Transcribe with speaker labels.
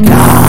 Speaker 1: God.